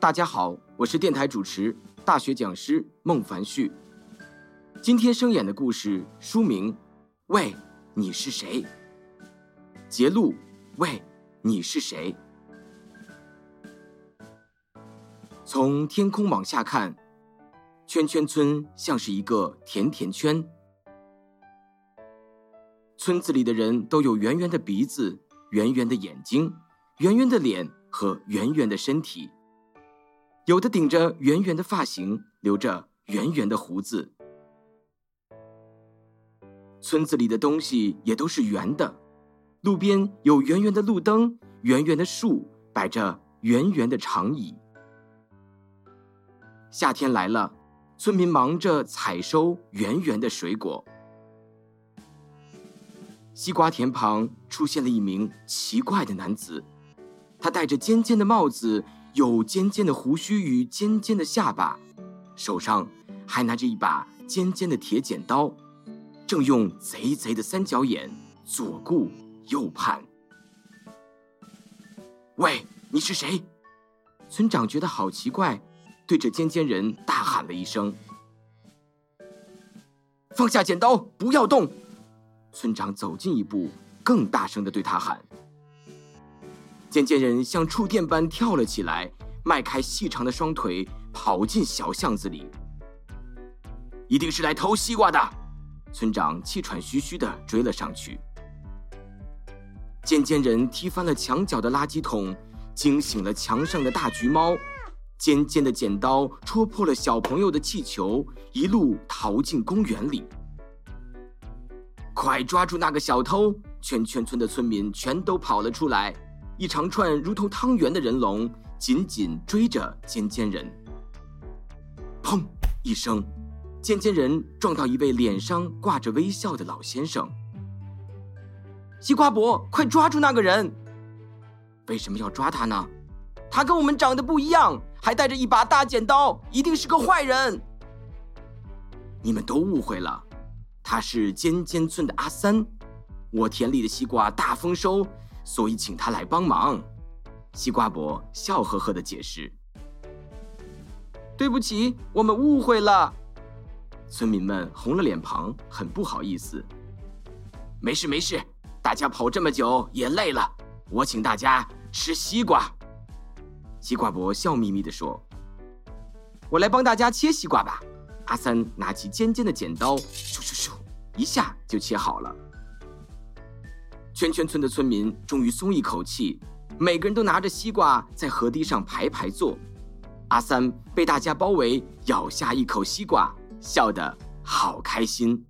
大家好，我是电台主持、大学讲师孟凡旭。今天声演的故事书名《喂，你是谁》。节录：喂，你是谁？从天空往下看，圈圈村像是一个甜甜圈。村子里的人都有圆圆的鼻子、圆圆的眼睛、圆圆的脸和圆圆的身体。有的顶着圆圆的发型，留着圆圆的胡子。村子里的东西也都是圆的，路边有圆圆的路灯，圆圆的树，摆着圆圆的长椅。夏天来了，村民忙着采收圆圆的水果。西瓜田旁出现了一名奇怪的男子，他戴着尖尖的帽子。有尖尖的胡须与尖尖的下巴，手上还拿着一把尖尖的铁剪刀，正用贼贼的三角眼左顾右盼。喂，你是谁？村长觉得好奇怪，对着尖尖人大喊了一声：“放下剪刀，不要动！”村长走近一步，更大声的对他喊。尖尖人像触电般跳了起来，迈开细长的双腿，跑进小巷子里。一定是来偷西瓜的！村长气喘吁吁地追了上去。尖尖人踢翻了墙角的垃圾桶，惊醒了墙上的大橘猫。尖尖的剪刀戳破了小朋友的气球，一路逃进公园里。快抓住那个小偷！全圈村的村民全都跑了出来。一长串如同汤圆的人龙紧紧追着尖尖人。砰！一声，尖尖人撞到一位脸上挂着微笑的老先生。西瓜伯，快抓住那个人！为什么要抓他呢？他跟我们长得不一样，还带着一把大剪刀，一定是个坏人。你们都误会了，他是尖尖村的阿三。我田里的西瓜大丰收。所以请他来帮忙，西瓜伯笑呵呵的解释：“对不起，我们误会了。”村民们红了脸庞，很不好意思。没事没事，大家跑这么久也累了，我请大家吃西瓜。西瓜伯笑眯眯的说：“我来帮大家切西瓜吧。”阿三拿起尖尖的剪刀，咻咻咻，一下就切好了。圈圈村的村民终于松一口气，每个人都拿着西瓜在河堤上排排坐。阿三被大家包围，咬下一口西瓜，笑得好开心。